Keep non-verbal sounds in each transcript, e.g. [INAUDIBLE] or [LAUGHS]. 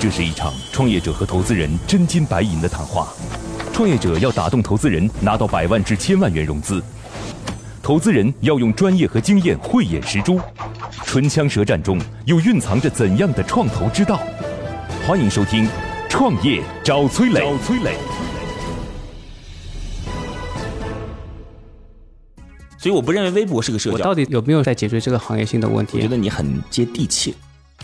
这是一场创业者和投资人真金白银的谈话。创业者要打动投资人，拿到百万至千万元融资；投资人要用专业和经验慧眼识珠。唇枪舌战中，又蕴藏着怎样的创投之道？欢迎收听《创业找崔磊》。找崔磊。所以我不认为微博是个社交。我到底有没有在解决这个行业性的问题？我觉得你很接地气。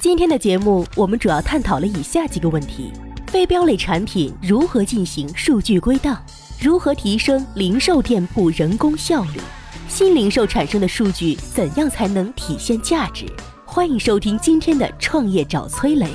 今天的节目，我们主要探讨了以下几个问题：非标类产品如何进行数据归档？如何提升零售店铺人工效率？新零售产生的数据怎样才能体现价值？欢迎收听今天的创业找崔磊。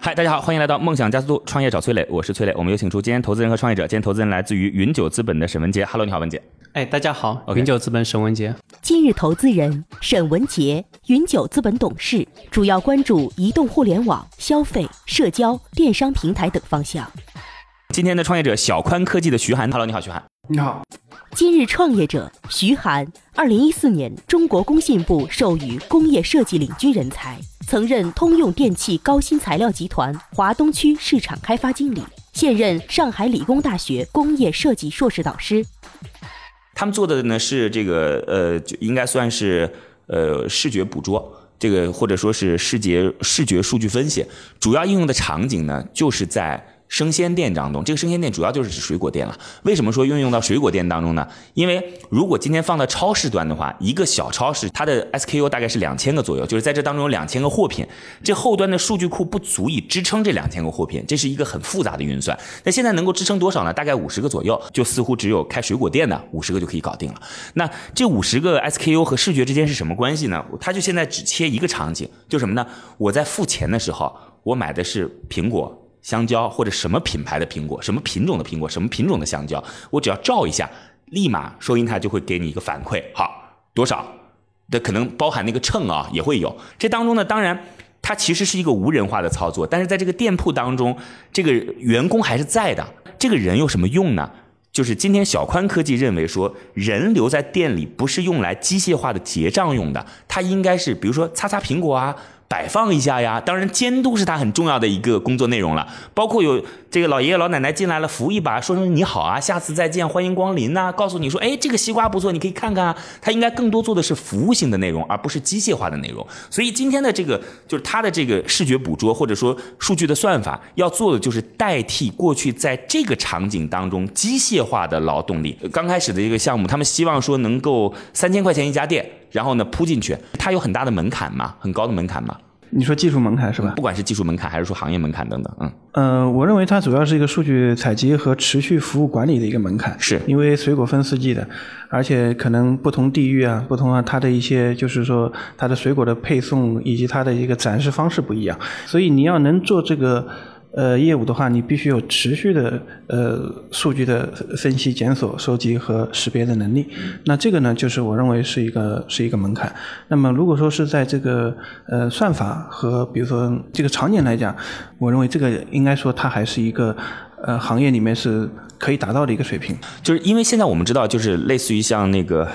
嗨，大家好，欢迎来到梦想加速度创业找崔磊，我是崔磊。我们有请出今天投资人和创业者，今天投资人来自于云九资本的沈文杰。Hello，你好，文杰。哎，大家好，云九资本沈文杰。今日投资人沈文杰，云九资本董事，主要关注移动互联网、消费、社交、电商平台等方向。今天的创业者小宽科技的徐涵，Hello，你好，徐涵。你好。今日创业者徐涵，二零一四年中国工信部授予工业设计领军人才，曾任通用电气高新材料集团华东区市场开发经理，现任上海理工大学工业设计硕士导师。他们做的呢是这个呃，应该算是呃视觉捕捉，这个或者说是视觉视觉数据分析，主要应用的场景呢就是在。生鲜店当中，这个生鲜店主要就是指水果店了。为什么说运用到水果店当中呢？因为如果今天放到超市端的话，一个小超市它的 SKU 大概是两千个左右，就是在这当中有两千个货品，这后端的数据库不足以支撑这两千个货品，这是一个很复杂的运算。那现在能够支撑多少呢？大概五十个左右，就似乎只有开水果店的五十个就可以搞定了。那这五十个 SKU 和视觉之间是什么关系呢？它就现在只切一个场景，就什么呢？我在付钱的时候，我买的是苹果。香蕉或者什么品牌的苹果，什么品种的苹果，什么品种的香蕉，我只要照一下，立马收银台就会给你一个反馈，好多少的可能包含那个秤啊也会有。这当中呢，当然它其实是一个无人化的操作，但是在这个店铺当中，这个员工还是在的。这个人有什么用呢？就是今天小宽科技认为说，人留在店里不是用来机械化的结账用的，它应该是比如说擦擦苹果啊。摆放一下呀，当然监督是他很重要的一个工作内容了，包括有这个老爷爷老奶奶进来了扶一把，说声你好啊，下次再见，欢迎光临呐，告诉你说，哎，这个西瓜不错，你可以看看啊。他应该更多做的是服务性的内容，而不是机械化的内容。所以今天的这个就是他的这个视觉捕捉或者说数据的算法要做的就是代替过去在这个场景当中机械化的劳动力。刚开始的一个项目，他们希望说能够三千块钱一家店。然后呢，铺进去，它有很大的门槛嘛，很高的门槛嘛。你说技术门槛是吧？不管是技术门槛还是说行业门槛等等，嗯。呃，我认为它主要是一个数据采集和持续服务管理的一个门槛。是。因为水果分四季的，而且可能不同地域啊，不同啊，它的一些就是说它的水果的配送以及它的一个展示方式不一样，所以你要能做这个。呃，业务的话，你必须有持续的呃数据的分析、检索、收集和识别的能力。那这个呢，就是我认为是一个是一个门槛。那么，如果说是在这个呃算法和比如说这个场景来讲，我认为这个应该说它还是一个呃行业里面是可以达到的一个水平。就是因为现在我们知道，就是类似于像那个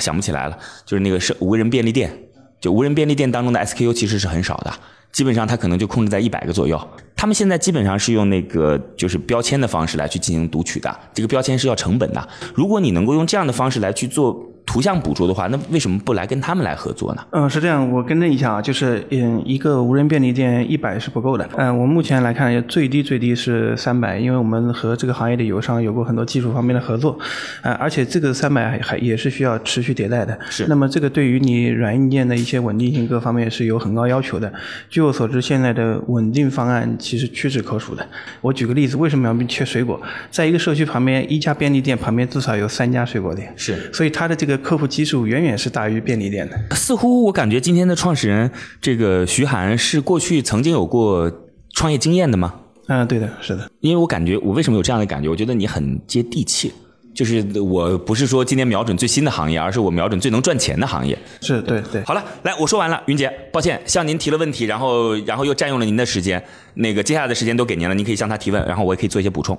想不起来了，就是那个是无人便利店，就无人便利店当中的 SKU 其实是很少的。基本上它可能就控制在一百个左右，他们现在基本上是用那个就是标签的方式来去进行读取的，这个标签是要成本的。如果你能够用这样的方式来去做。图像捕捉的话，那为什么不来跟他们来合作呢？嗯，是这样，我更正一下啊，就是嗯，一个无人便利店一百是不够的。嗯，我目前来看，最低最低是三百，因为我们和这个行业的友商有过很多技术方面的合作，啊，而且这个三百还也是需要持续迭代的。是。那么这个对于你软硬件的一些稳定性各方面是有很高要求的。据我所知，现在的稳定方案其实屈指可数的。我举个例子，为什么要缺水果？在一个社区旁边，一家便利店旁边至少有三家水果店。是。所以它的这个。客户基数远远是大于便利店的。似乎我感觉今天的创始人这个徐涵是过去曾经有过创业经验的吗？嗯，对的，是的。因为我感觉我为什么有这样的感觉？我觉得你很接地气。就是我不是说今天瞄准最新的行业，而是我瞄准最能赚钱的行业。是对对。好了，来我说完了，云姐，抱歉向您提了问题，然后然后又占用了您的时间。那个接下来的时间都给您了，您可以向他提问，然后我也可以做一些补充。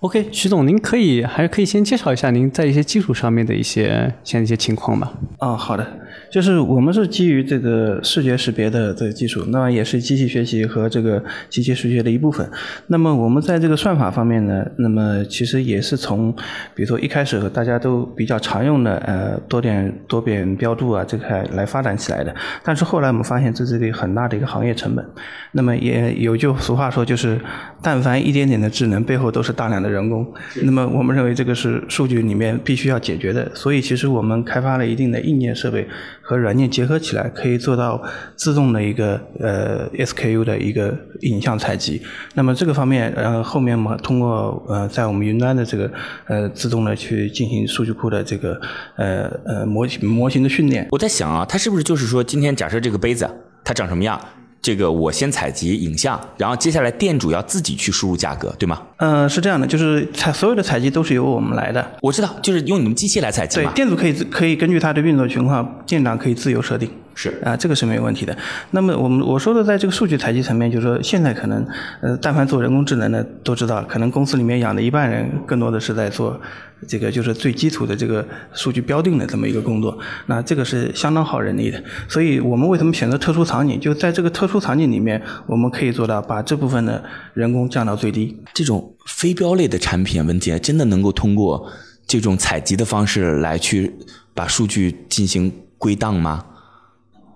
？OK，徐总，您可以还是可以先介绍一下您在一些技术上面的一些现在一些情况吧？啊，好的，就是我们是基于这个视觉识别的这个技术，那么也是机器学习和这个机器视觉的一部分。那么我们在这个算法方面呢，那么其实也是从，比如说一开始大家都比较常用的呃多点多边标注啊这块来发展起来的。但是后来我们发现这是一个很大的一个行业成本。那么也有句俗话说，就是但凡一点点的智能，背后都是大量的。人工，那么我们认为这个是数据里面必须要解决的，所以其实我们开发了一定的硬件设备和软件结合起来，可以做到自动的一个呃 SKU 的一个影像采集。那么这个方面，呃后面我们通过呃在我们云端的这个呃自动的去进行数据库的这个呃呃模型模型的训练。我在想啊，它是不是就是说，今天假设这个杯子它长什么样？这个我先采集影像，然后接下来店主要自己去输入价格，对吗？嗯，是这样的，就是采所有的采集都是由我们来的。我知道，就是用你们机器来采集嘛。对，店主可以可以根据他的运作情况，店长可以自由设定。是啊，这个是没有问题的。那么我们我说的，在这个数据采集层面，就是说现在可能，呃，但凡做人工智能的都知道，可能公司里面养的一半人，更多的是在做这个就是最基础的这个数据标定的这么一个工作。那这个是相当耗人力的。所以我们为什么选择特殊场景？就在这个特殊场景里面，我们可以做到把这部分的人工降到最低。这种非标类的产品，文杰真的能够通过这种采集的方式来去把数据进行归档吗？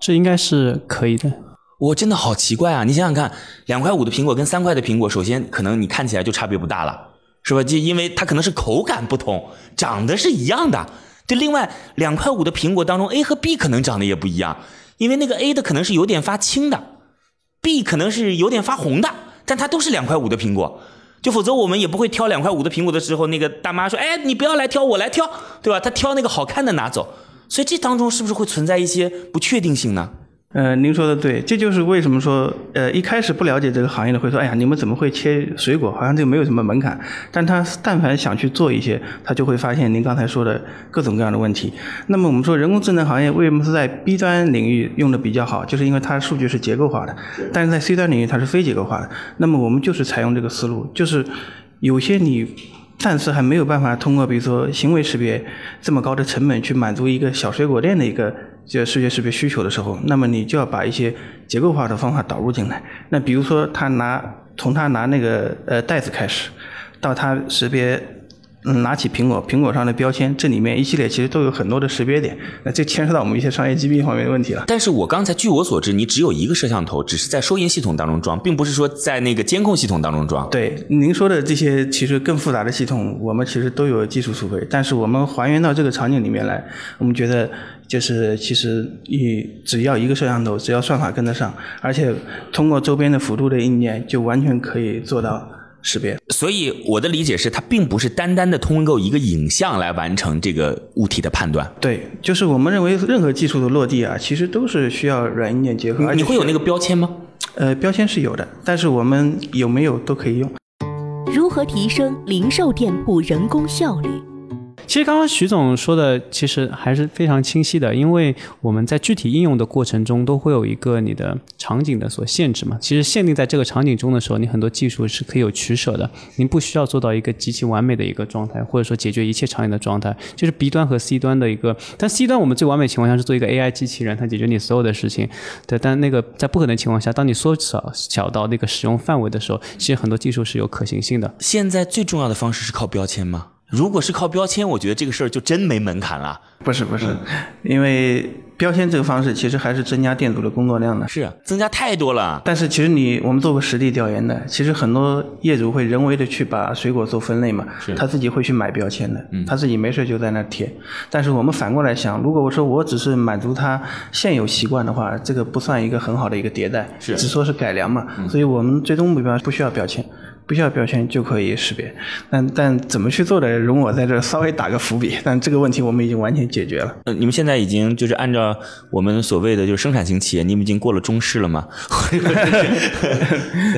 这应该是可以的。我真的好奇怪啊！你想想看，两块五的苹果跟三块的苹果，首先可能你看起来就差别不大了，是吧？就因为它可能是口感不同，长得是一样的。就，另外两块五的苹果当中，A 和 B 可能长得也不一样，因为那个 A 的可能是有点发青的，B 可能是有点发红的，但它都是两块五的苹果。就否则我们也不会挑两块五的苹果的时候，那个大妈说：“哎，你不要来挑，我来挑，对吧？”她挑那个好看的拿走。所以这当中是不是会存在一些不确定性呢？呃，您说的对，这就是为什么说，呃，一开始不了解这个行业的会说，哎呀，你们怎么会切水果？好像这个没有什么门槛。但他但凡想去做一些，他就会发现您刚才说的各种各样的问题。那么我们说人工智能行业为什么是在 B 端领域用的比较好？就是因为它数据是结构化的，但是在 C 端领域它是非结构化的。那么我们就是采用这个思路，就是有些你。暂时还没有办法通过，比如说行为识别这么高的成本去满足一个小水果店的一个就视觉识别需求的时候，那么你就要把一些结构化的方法导入进来。那比如说他拿从他拿那个呃袋子开始，到他识别。嗯，拿起苹果，苹果上的标签，这里面一系列其实都有很多的识别点，那这牵涉到我们一些商业机密方面的问题了。但是我刚才据我所知，你只有一个摄像头，只是在收银系统当中装，并不是说在那个监控系统当中装。对，您说的这些其实更复杂的系统，我们其实都有技术储备，但是我们还原到这个场景里面来，我们觉得就是其实一只要一个摄像头，只要算法跟得上，而且通过周边的辅助的硬件，就完全可以做到。识别，所以我的理解是，它并不是单单的通过一个影像来完成这个物体的判断。对，就是我们认为任何技术的落地啊，其实都是需要软硬件结合。你会有那个标签吗？呃，标签是有的，但是我们有没有都可以用。如何提升零售店铺人工效率？其实刚刚徐总说的其实还是非常清晰的，因为我们在具体应用的过程中都会有一个你的场景的所限制嘛。其实限定在这个场景中的时候，你很多技术是可以有取舍的，您不需要做到一个极其完美的一个状态，或者说解决一切场景的状态。就是 B 端和 C 端的一个，但 C 端我们最完美情况下是做一个 AI 机器人，它解决你所有的事情。对，但那个在不可能情况下，当你缩小小到那个使用范围的时候，其实很多技术是有可行性的。现在最重要的方式是靠标签吗？如果是靠标签，我觉得这个事儿就真没门槛了。不是不是，因为标签这个方式其实还是增加店主的工作量的。是啊，增加太多了。但是其实你我们做过实地调研的，其实很多业主会人为的去把水果做分类嘛，他自己会去买标签的，他自己没事就在那贴。但是我们反过来想，如果我说我只是满足他现有习惯的话，这个不算一个很好的一个迭代，是只说是改良嘛。所以我们最终目标不需要标签。不需要标签就可以识别，但但怎么去做的，容我在这稍微打个伏笔。[LAUGHS] 但这个问题我们已经完全解决了。呃，你们现在已经就是按照我们所谓的就是生产型企业，你们已经过了中试了吗？[LAUGHS]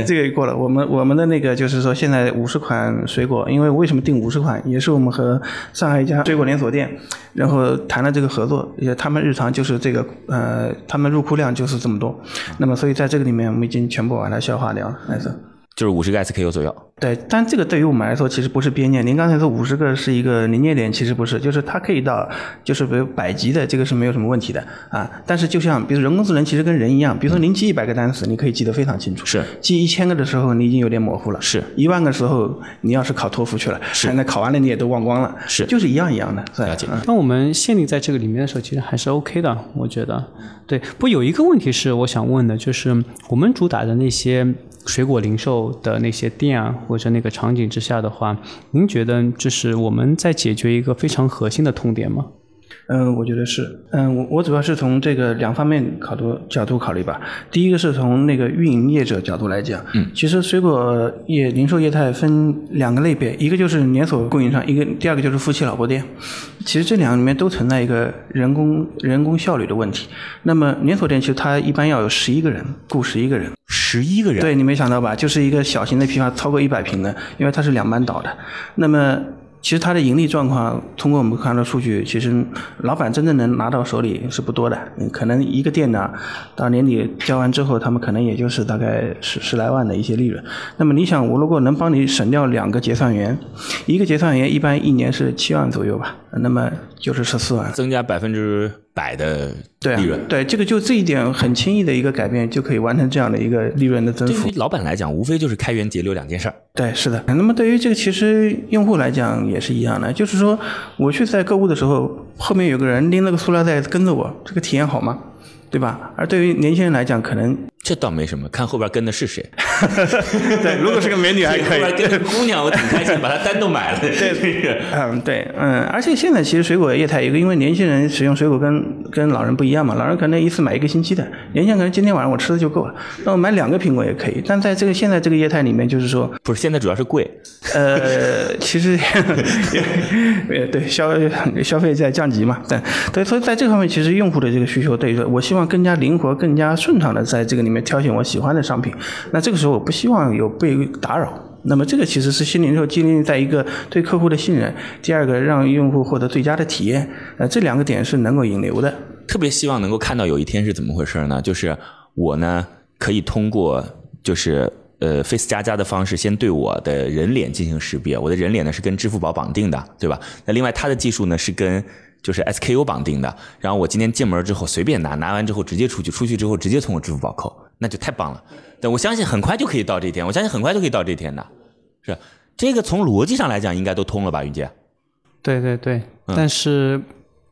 这个过了。我们我们的那个就是说，现在五十款水果，因为为什么定五十款，也是我们和上海一家水果连锁店，然后谈了这个合作，也他们日常就是这个呃，他们入库量就是这么多。那么所以在这个里面，我们已经全部把它消化掉了，来着。就是五十个 SKU 左右。对，但这个对于我们来说其实不是边界。您刚才说五十个是一个临界点，其实不是，就是它可以到，就是比如百级的这个是没有什么问题的啊。但是就像比如人工智能其实跟人一样，比如说您记一百个单词，你可以记得非常清楚。是。记一千个的时候，你已经有点模糊了。是。一万个时候，你要是考托福去了，是。那考完了你也都忘光了。是。就是一样一样的。了解。那我们限定在这个里面的时候，其实还是 OK 的，我觉得。对。不，有一个问题是我想问的，就是我们主打的那些。水果零售的那些店啊，或者那个场景之下的话，您觉得就是我们在解决一个非常核心的痛点吗？嗯，我觉得是。嗯，我我主要是从这个两方面考度角度考虑吧。第一个是从那个运营业者角度来讲，嗯，其实水果业零售业态分两个类别，一个就是连锁供应商，一个第二个就是夫妻老婆店。其实这两个里面都存在一个人工人工效率的问题。那么连锁店其实它一般要有十一个人雇十一个人，十一个人，对你没想到吧？就是一个小型的批发超过一百平的，因为它是两班倒的。那么其实它的盈利状况，通过我们看到数据，其实老板真正能拿到手里是不多的。可能一个店呢，到年底交完之后，他们可能也就是大概十十来万的一些利润。那么你想，我如果能帮你省掉两个结算员，一个结算员一般一年是七万左右吧，那么就是十四万，增加百分之。百的利润，对这个就这一点很轻易的一个改变就可以完成这样的一个利润的增幅。对于老板来讲，无非就是开源节流两件事儿。对，是的。那么对于这个其实用户来讲也是一样的，就是说我去在购物的时候，后面有个人拎了个塑料袋跟着我，这个体验好吗？对吧？而对于年轻人来讲，可能。这倒没什么，看后边跟的是谁。[LAUGHS] 对，如果是个美女还 [LAUGHS] 可以。姑娘，我挺开心，把她单独买了。对，[LAUGHS] 嗯，对，嗯，而且现在其实水果业态一个，因为年轻人使用水果跟跟老人不一样嘛，老人可能一次买一个星期的，年轻人可能今天晚上我吃的就够了，那我买两个苹果也可以。但在这个现在这个业态里面，就是说，不是现在主要是贵。呃，其实也，对消消费在降级嘛，对对，所以在这方面，其实用户的这个需求，对于说我希望希望更加灵活、更加顺畅的在这个里面。挑选我喜欢的商品，那这个时候我不希望有被打扰。那么这个其实是新零售建立在一个对客户的信任，第二个让用户获得最佳的体验。呃，这两个点是能够引流的。特别希望能够看到有一天是怎么回事呢？就是我呢可以通过就是呃 Face 加加的方式，先对我的人脸进行识别。我的人脸呢是跟支付宝绑定的，对吧？那另外它的技术呢是跟。就是 SKU 绑定的，然后我今天进门之后随便拿，拿完之后直接出去，出去之后直接从我支付宝扣，那就太棒了。但我相信很快就可以到这一天，我相信很快就可以到这一天的，是这个从逻辑上来讲应该都通了吧，云姐？对对对，但是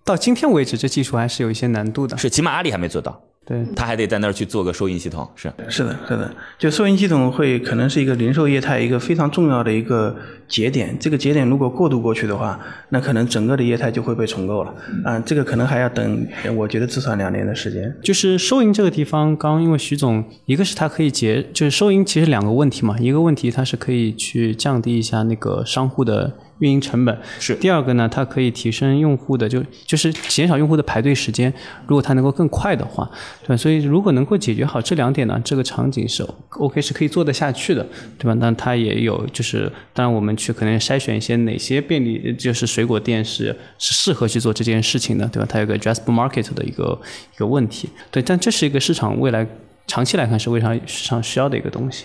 到今天为止，这技术还是有一些难度的。是，起码阿里还没做到。对，他还得在那儿去做个收银系统，是是的，是的，就收银系统会可能是一个零售业态一个非常重要的一个节点，这个节点如果过渡过去的话，那可能整个的业态就会被重构了，啊，这个可能还要等，我觉得至少两年的时间。就是收银这个地方，刚因为徐总，一个是它可以节，就是收银其实两个问题嘛，一个问题它是可以去降低一下那个商户的。运营成本是第二个呢，它可以提升用户的就就是减少用户的排队时间。如果它能够更快的话，对，所以如果能够解决好这两点呢，这个场景是 OK 是可以做得下去的，对吧？但它也有就是，当然我们去可能筛选一些哪些便利就是水果店是是适合去做这件事情的，对吧？它有个 addressable market 的一个一个问题，对，但这是一个市场未来长期来看是非常市场需要的一个东西。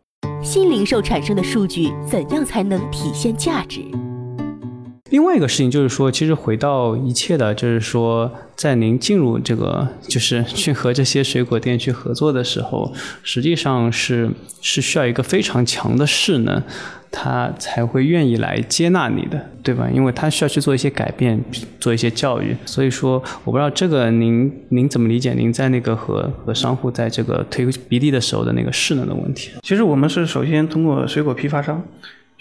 新零售产生的数据怎样才能体现价值？另外一个事情就是说，其实回到一切的，就是说，在您进入这个，就是去和这些水果店去合作的时候，实际上是是需要一个非常强的势能。他才会愿意来接纳你的，对吧？因为他需要去做一些改变，做一些教育。所以说，我不知道这个您您怎么理解？您在那个和和商户在这个推比例的时候的那个势能的问题？其实我们是首先通过水果批发商。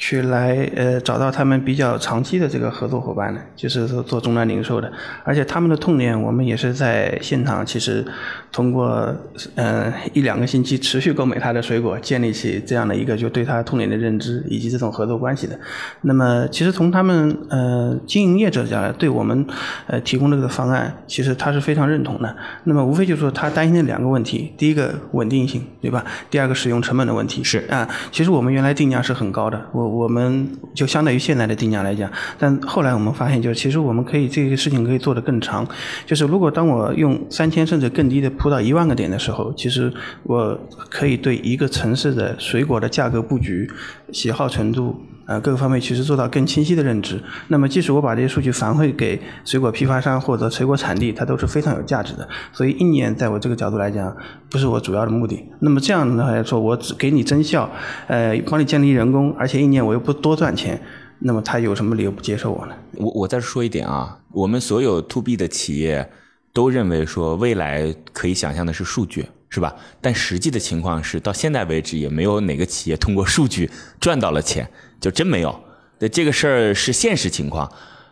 去来呃找到他们比较长期的这个合作伙伴呢，就是说做终端零售的，而且他们的痛点我们也是在现场，其实通过呃一两个星期持续购买他的水果，建立起这样的一个就对他痛点的认知以及这种合作关系的。那么其实从他们呃经营业者讲来，对我们呃提供这个方案，其实他是非常认同的。那么无非就是说他担心的两个问题，第一个稳定性，对吧？第二个使用成本的问题。是啊，其实我们原来定价是很高的，我。我们就相当于现在的定价来讲，但后来我们发现，就是其实我们可以这个事情可以做得更长。就是如果当我用三千甚至更低的铺到一万个点的时候，其实我可以对一个城市的水果的价格布局、喜好程度。呃，各个方面其实做到更清晰的认知。那么，即使我把这些数据反馈给水果批发商或者水果产地，它都是非常有价值的。所以，一年在我这个角度来讲，不是我主要的目的。那么这样的话来说，我只给你增效，呃，帮你建立人工，而且一年我又不多赚钱，那么他有什么理由不接受我呢？我我再说一点啊，我们所有 to B 的企业都认为说，未来可以想象的是数据。是吧？但实际的情况是，到现在为止也没有哪个企业通过数据赚到了钱，就真没有。对这个事儿是现实情况，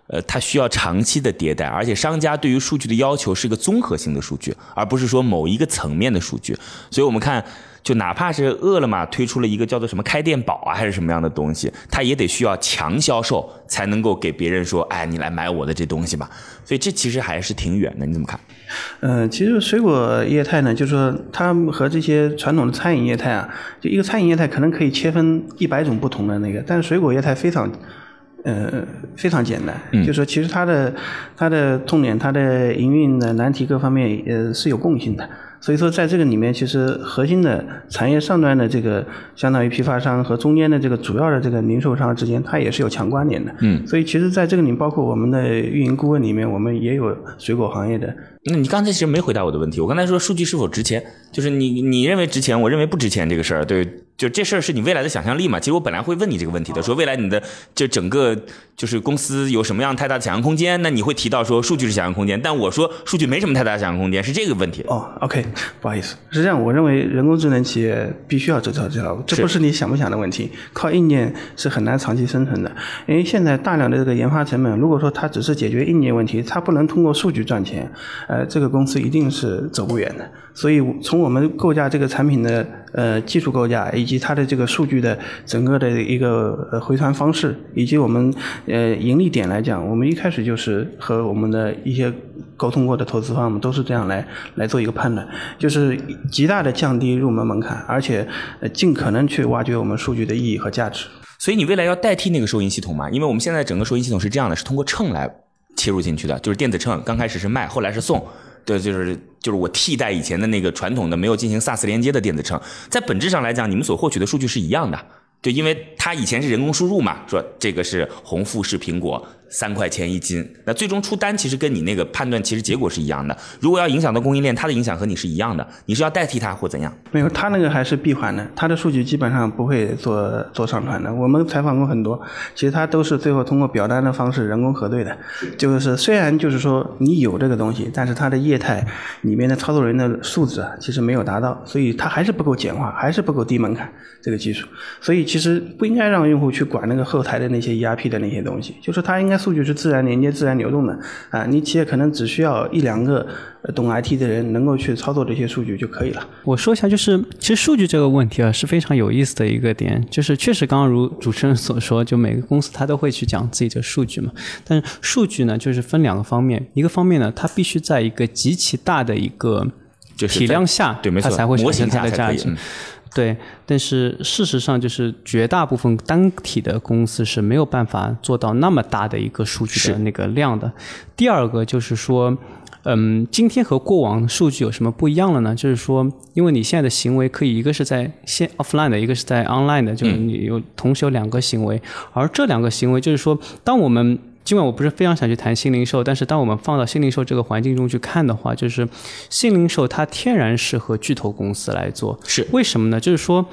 呃，它需要长期的迭代，而且商家对于数据的要求是个综合性的数据，而不是说某一个层面的数据。所以我们看。就哪怕是饿了么推出了一个叫做什么开店宝啊，还是什么样的东西，它也得需要强销售才能够给别人说，哎，你来买我的这东西吧。所以这其实还是挺远的，你怎么看？嗯，其实水果业态呢，就是说它和这些传统的餐饮业态啊，就一个餐饮业态可能可以切分一百种不同的那个，但是水果业态非常，呃，非常简单，就是说其实它的它的痛点、它的营运的难题各方面呃是有共性的。所以说，在这个里面，其实核心的产业上端的这个，相当于批发商和中间的这个主要的这个零售商之间，它也是有强关联的。嗯。所以，其实在这个里，包括我们的运营顾问里面，我们也有水果行业的。那你刚才其实没回答我的问题。我刚才说数据是否值钱，就是你你认为值钱，我认为不值钱这个事儿，对，就这事儿是你未来的想象力嘛？其实我本来会问你这个问题的，说未来你的就整个就是公司有什么样太大的想象空间？那你会提到说数据是想象空间，但我说数据没什么太大的想象空间，是这个问题。哦，OK，不好意思，是这样，我认为人工智能企业必须要走这条路，这不是你想不想的问题，靠硬件是很难长期生存的，因为现在大量的这个研发成本，如果说它只是解决硬件问题，它不能通过数据赚钱，呃。呃，这个公司一定是走不远的。所以从我们构架这个产品的呃技术构架，以及它的这个数据的整个的一个回传方式，以及我们呃盈利点来讲，我们一开始就是和我们的一些沟通过的投资方们都是这样来来做一个判断，就是极大的降低入门门槛，而且尽可能去挖掘我们数据的意义和价值。所以你未来要代替那个收银系统吗？因为我们现在整个收银系统是这样的，是通过秤来。切入进去的就是电子秤，刚开始是卖，后来是送，对，就是就是我替代以前的那个传统的没有进行 SaaS 连接的电子秤，在本质上来讲，你们所获取的数据是一样的。对，因为它以前是人工输入嘛，说这个是红富士苹果三块钱一斤，那最终出单其实跟你那个判断其实结果是一样的。如果要影响到供应链，它的影响和你是一样的，你是要代替它或怎样？没有，它那个还是闭环的，它的数据基本上不会做做上传的。我们采访过很多，其实它都是最后通过表单的方式人工核对的。就是虽然就是说你有这个东西，但是它的业态里面的操作人的素质啊，其实没有达到，所以它还是不够简化，还是不够低门槛这个技术，所以。其实不应该让用户去管那个后台的那些 ERP 的那些东西，就是他应该数据是自然连接、自然流动的啊。你企业可能只需要一两个懂 IT 的人能够去操作这些数据就可以了。我说一下，就是其实数据这个问题啊是非常有意思的一个点，就是确实刚刚如主持人所说，就每个公司它都会去讲自己的数据嘛。但是数据呢，就是分两个方面，一个方面呢，它必须在一个极其大的一个体量下，对，没错，它才会模型产生它的价值。对，但是事实上，就是绝大部分单体的公司是没有办法做到那么大的一个数据的那个量的。第二个就是说，嗯，今天和过往数据有什么不一样了呢？就是说，因为你现在的行为可以一个是在线 offline 的，一个是在 online 的，就是你有同时有两个行为，而这两个行为就是说，当我们尽管我不是非常想去谈新零售，但是当我们放到新零售这个环境中去看的话，就是新零售它天然适合巨头公司来做。是为什么呢？就是说，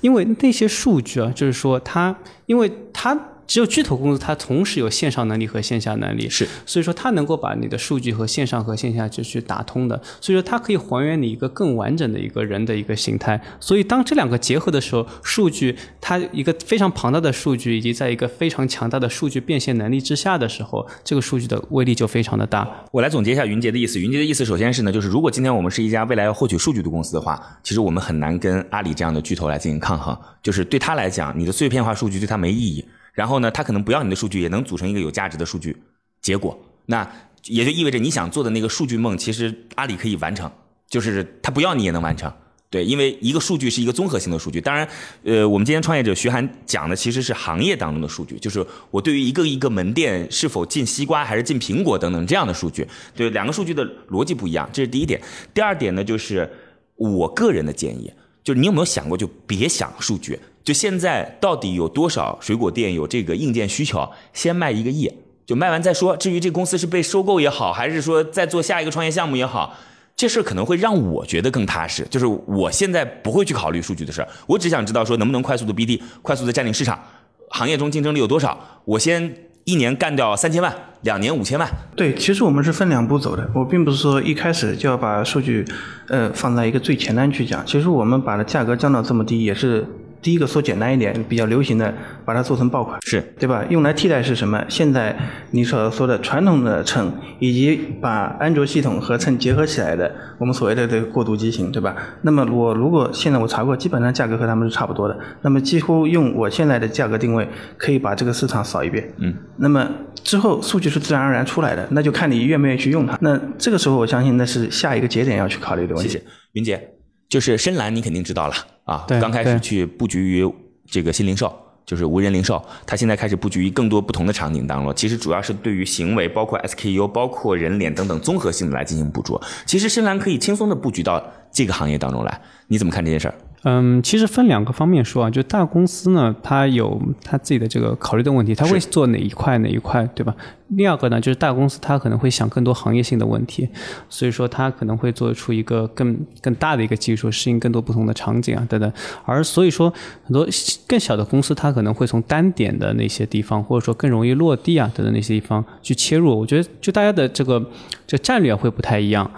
因为那些数据啊，就是说它，因为它。只有巨头公司，它同时有线上能力和线下能力，是，所以说它能够把你的数据和线上和线下就去打通的，所以说它可以还原你一个更完整的一个人的一个形态。所以当这两个结合的时候，数据它一个非常庞大的数据，以及在一个非常强大的数据变现能力之下的时候，这个数据的威力就非常的大。我来总结一下云杰的意思，云杰的意思首先是呢，就是如果今天我们是一家未来要获取数据的公司的话，其实我们很难跟阿里这样的巨头来进行抗衡，就是对他来讲，你的碎片化数据对他没意义。然后呢，他可能不要你的数据，也能组成一个有价值的数据结果。那也就意味着你想做的那个数据梦，其实阿里可以完成，就是他不要你也能完成。对，因为一个数据是一个综合性的数据。当然，呃，我们今天创业者徐涵讲的其实是行业当中的数据，就是我对于一个一个门店是否进西瓜还是进苹果等等这样的数据。对，两个数据的逻辑不一样，这是第一点。第二点呢，就是我个人的建议，就是你有没有想过，就别想数据。就现在到底有多少水果店有这个硬件需求？先卖一个亿，就卖完再说。至于这公司是被收购也好，还是说再做下一个创业项目也好，这事可能会让我觉得更踏实。就是我现在不会去考虑数据的事，我只想知道说能不能快速的 BD，快速的占领市场，行业中竞争力有多少？我先一年干掉三千万，两年五千万。对，其实我们是分两步走的。我并不是说一开始就要把数据呃放在一个最前端去讲。其实我们把的价格降到这么低，也是。第一个说简单一点，比较流行的，把它做成爆款，是对吧？用来替代是什么？现在你所说的传统的秤，以及把安卓系统和秤结合起来的，我们所谓的这个过渡机型，对吧？那么我如果现在我查过，基本上价格和他们是差不多的。那么几乎用我现在的价格定位，可以把这个市场扫一遍。嗯。那么之后数据是自然而然出来的，那就看你愿不愿意去用它。那这个时候，我相信那是下一个节点要去考虑的问题。谢谢云姐。就是深蓝，你肯定知道了啊。对，刚开始去布局于这个新零售，就是无人零售。它现在开始布局于更多不同的场景当中。其实主要是对于行为，包括 SKU，包括人脸等等综合性的来进行捕捉。其实深蓝可以轻松的布局到这个行业当中来。你怎么看这件事儿？嗯，其实分两个方面说啊，就大公司呢，它有它自己的这个考虑的问题，它会做哪一块哪一块，对吧？第二个呢，就是大公司它可能会想更多行业性的问题，所以说它可能会做出一个更更大的一个技术，适应更多不同的场景啊等等。而所以说，很多更小的公司，它可能会从单点的那些地方，或者说更容易落地啊等等那些地方去切入。我觉得就大家的这个这战略会不太一样，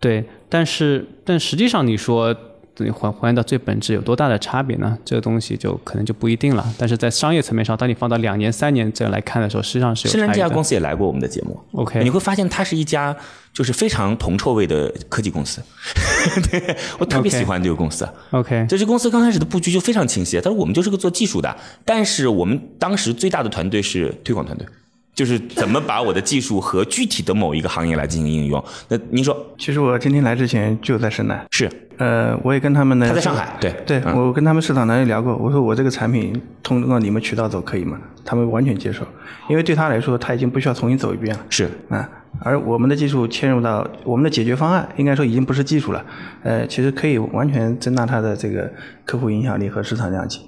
对。但是但实际上你说。你还还原到最本质有多大的差别呢？这个东西就可能就不一定了。但是在商业层面上，当你放到两年、三年这样来看的时候，实际上是有。深蓝这家公司也来过我们的节目，OK，你会发现它是一家就是非常铜臭味的科技公司。[LAUGHS] 对我特别喜欢这个公司，OK，这支公司刚开始的布局就非常清晰。他说我们就是个做技术的，但是我们当时最大的团队是推广团队。就是怎么把我的技术和具体的某一个行业来进行应用？那您说，其实我今天来之前就在深南，是，呃，我也跟他们呢他在上海，对。对，我跟他们市场能力聊过，我说我这个产品通过你们渠道走可以吗？他们完全接受，因为对他来说他已经不需要重新走一遍了，是。啊，而我们的技术嵌入到我们的解决方案，应该说已经不是技术了，呃，其实可以完全增大他的这个客户影响力和市场量级。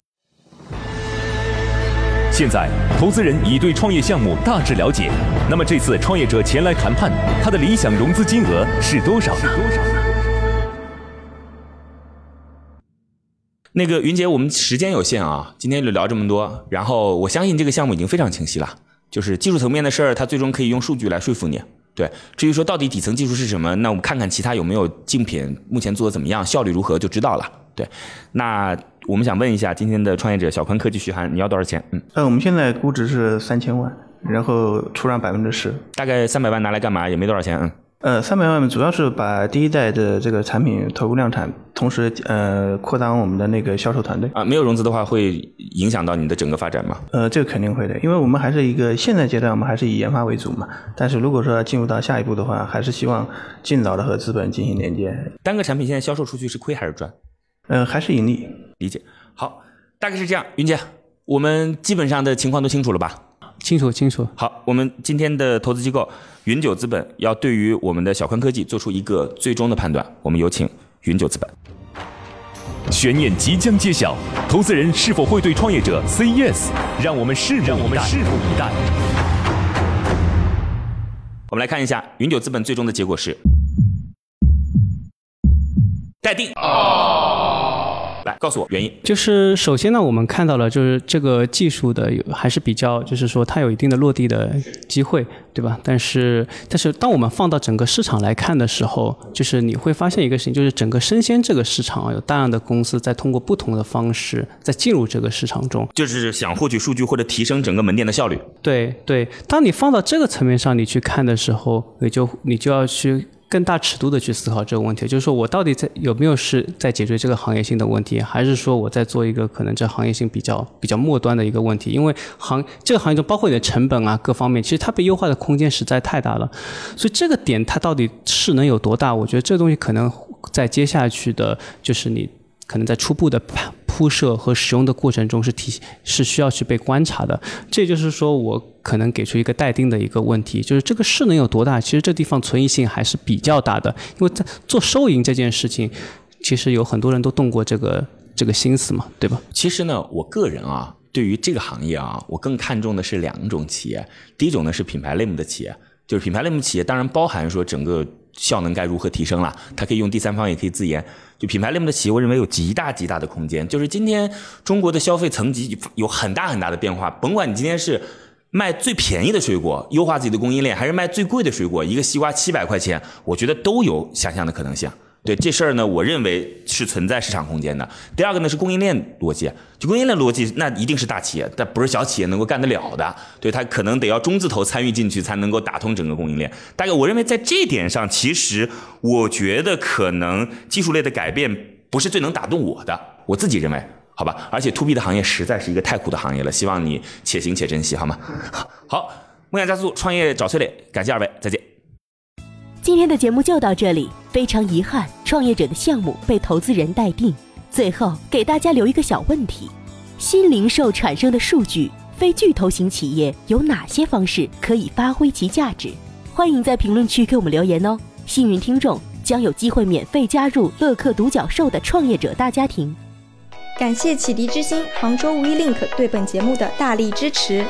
现在，投资人已对创业项目大致了解，那么这次创业者前来谈判，他的理想融资金额是多少？是多少？那个云姐，我们时间有限啊，今天就聊这么多。然后我相信这个项目已经非常清晰了，就是技术层面的事儿，他最终可以用数据来说服你。对，至于说到底底层技术是什么，那我们看看其他有没有竞品，目前做的怎么样，效率如何就知道了。对，那我们想问一下今天的创业者小宽科技徐涵，你要多少钱？嗯，呃，我们现在估值是三千万，然后出让百分之十，大概三百万拿来干嘛？也没多少钱。嗯。呃，三百万主要是把第一代的这个产品投入量产，同时呃扩张我们的那个销售团队啊。没有融资的话，会影响到你的整个发展吗？呃，这个肯定会的，因为我们还是一个现在阶段，我们还是以研发为主嘛。但是如果说进入到下一步的话，还是希望尽早的和资本进行连接。单个产品现在销售出去是亏还是赚？呃，还是盈利。理解。好，大概是这样。云姐，我们基本上的情况都清楚了吧？清楚清楚。好，我们今天的投资机构云九资本要对于我们的小宽科技做出一个最终的判断。我们有请云九资本。悬念即将揭晓，投资人是否会对创业者 say yes？让我们拭目我们拭目以待。我们来看一下云九资本最终的结果是待定。来告诉我原因，就是首先呢，我们看到了就是这个技术的有还是比较，就是说它有一定的落地的机会，对吧？但是但是当我们放到整个市场来看的时候，就是你会发现一个事情，就是整个生鲜这个市场啊，有大量的公司在通过不同的方式在进入这个市场中，就是想获取数据或者提升整个门店的效率。对对，当你放到这个层面上你去看的时候，你就你就要去。更大尺度的去思考这个问题，就是说我到底在有没有是在解决这个行业性的问题，还是说我在做一个可能这行业性比较比较末端的一个问题？因为行这个行业中包括你的成本啊各方面，其实它被优化的空间实在太大了，所以这个点它到底势能有多大？我觉得这东西可能在接下去的，就是你可能在初步的铺设和使用的过程中是提是需要去被观察的。这就是说我。可能给出一个待定的一个问题，就是这个势能有多大？其实这地方存疑性还是比较大的，因为在做收银这件事情，其实有很多人都动过这个这个心思嘛，对吧？其实呢，我个人啊，对于这个行业啊，我更看重的是两种企业。第一种呢是品牌类目的企业，就是品牌类目企业，当然包含说整个效能该如何提升了，它可以用第三方，也可以自研。就品牌类目的企业，我认为有极大极大的空间。就是今天中国的消费层级有很大很大的变化，甭管你今天是。卖最便宜的水果，优化自己的供应链，还是卖最贵的水果？一个西瓜七百块钱，我觉得都有想象的可能性。对这事儿呢，我认为是存在市场空间的。第二个呢是供应链逻辑，就供应链逻辑，那一定是大企业，但不是小企业能够干得了的。对它可能得要中字头参与进去，才能够打通整个供应链。大概我认为在这点上，其实我觉得可能技术类的改变不是最能打动我的，我自己认为。好吧，而且 to B 的行业实在是一个太苦的行业了，希望你且行且珍惜，好吗？[LAUGHS] 好，梦想加速，创业找崔磊，感谢二位，再见。今天的节目就到这里，非常遗憾，创业者的项目被投资人待定。最后给大家留一个小问题：新零售产生的数据，非巨头型企业有哪些方式可以发挥其价值？欢迎在评论区给我们留言哦，幸运听众将有机会免费加入乐客独角兽的创业者大家庭。感谢启迪之星、杭州无一 link 对本节目的大力支持。